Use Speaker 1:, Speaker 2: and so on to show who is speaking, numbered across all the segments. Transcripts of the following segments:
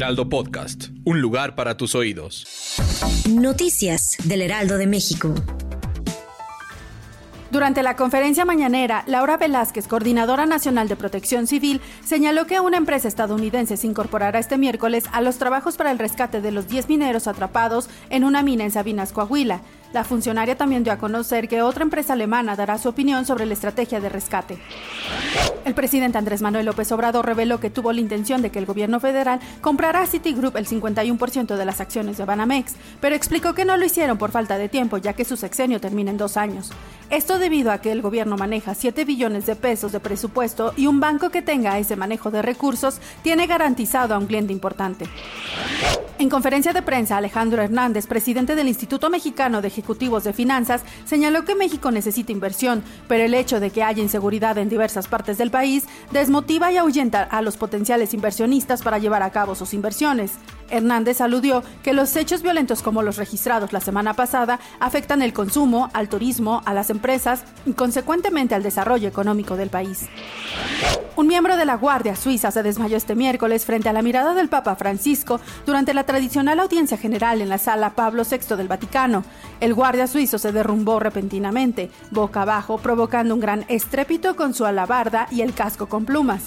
Speaker 1: Heraldo Podcast, un lugar para tus oídos.
Speaker 2: Noticias del Heraldo de México.
Speaker 3: Durante la conferencia mañanera, Laura Velázquez, coordinadora nacional de protección civil, señaló que una empresa estadounidense se incorporará este miércoles a los trabajos para el rescate de los 10 mineros atrapados en una mina en Sabinas, Coahuila. La funcionaria también dio a conocer que otra empresa alemana dará su opinión sobre la estrategia de rescate. El presidente Andrés Manuel López Obrador reveló que tuvo la intención de que el gobierno federal comprara a Citigroup el 51% de las acciones de Banamex, pero explicó que no lo hicieron por falta de tiempo, ya que su sexenio termina en dos años. Esto debido a que el gobierno maneja 7 billones de pesos de presupuesto y un banco que tenga ese manejo de recursos tiene garantizado a un cliente importante. En conferencia de prensa, Alejandro Hernández, presidente del Instituto Mexicano de Ejecutivos de Finanzas, señaló que México necesita inversión, pero el hecho de que haya inseguridad en diversas partes del país desmotiva y ahuyenta a los potenciales inversionistas para llevar a cabo sus inversiones. Hernández aludió que los hechos violentos como los registrados la semana pasada afectan el consumo, al turismo, a las empresas y consecuentemente al desarrollo económico del país. Un miembro de la Guardia Suiza se desmayó este miércoles frente a la mirada del Papa Francisco durante la tradicional audiencia general en la sala Pablo VI del Vaticano. El guardia suizo se derrumbó repentinamente, boca abajo, provocando un gran estrépito con su alabarda y el casco con plumas.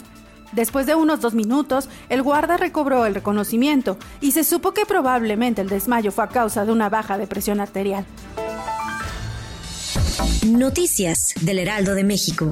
Speaker 3: Después de unos dos minutos, el guarda recobró el reconocimiento y se supo que probablemente el desmayo fue a causa de una baja de presión arterial.
Speaker 2: Noticias del Heraldo de México.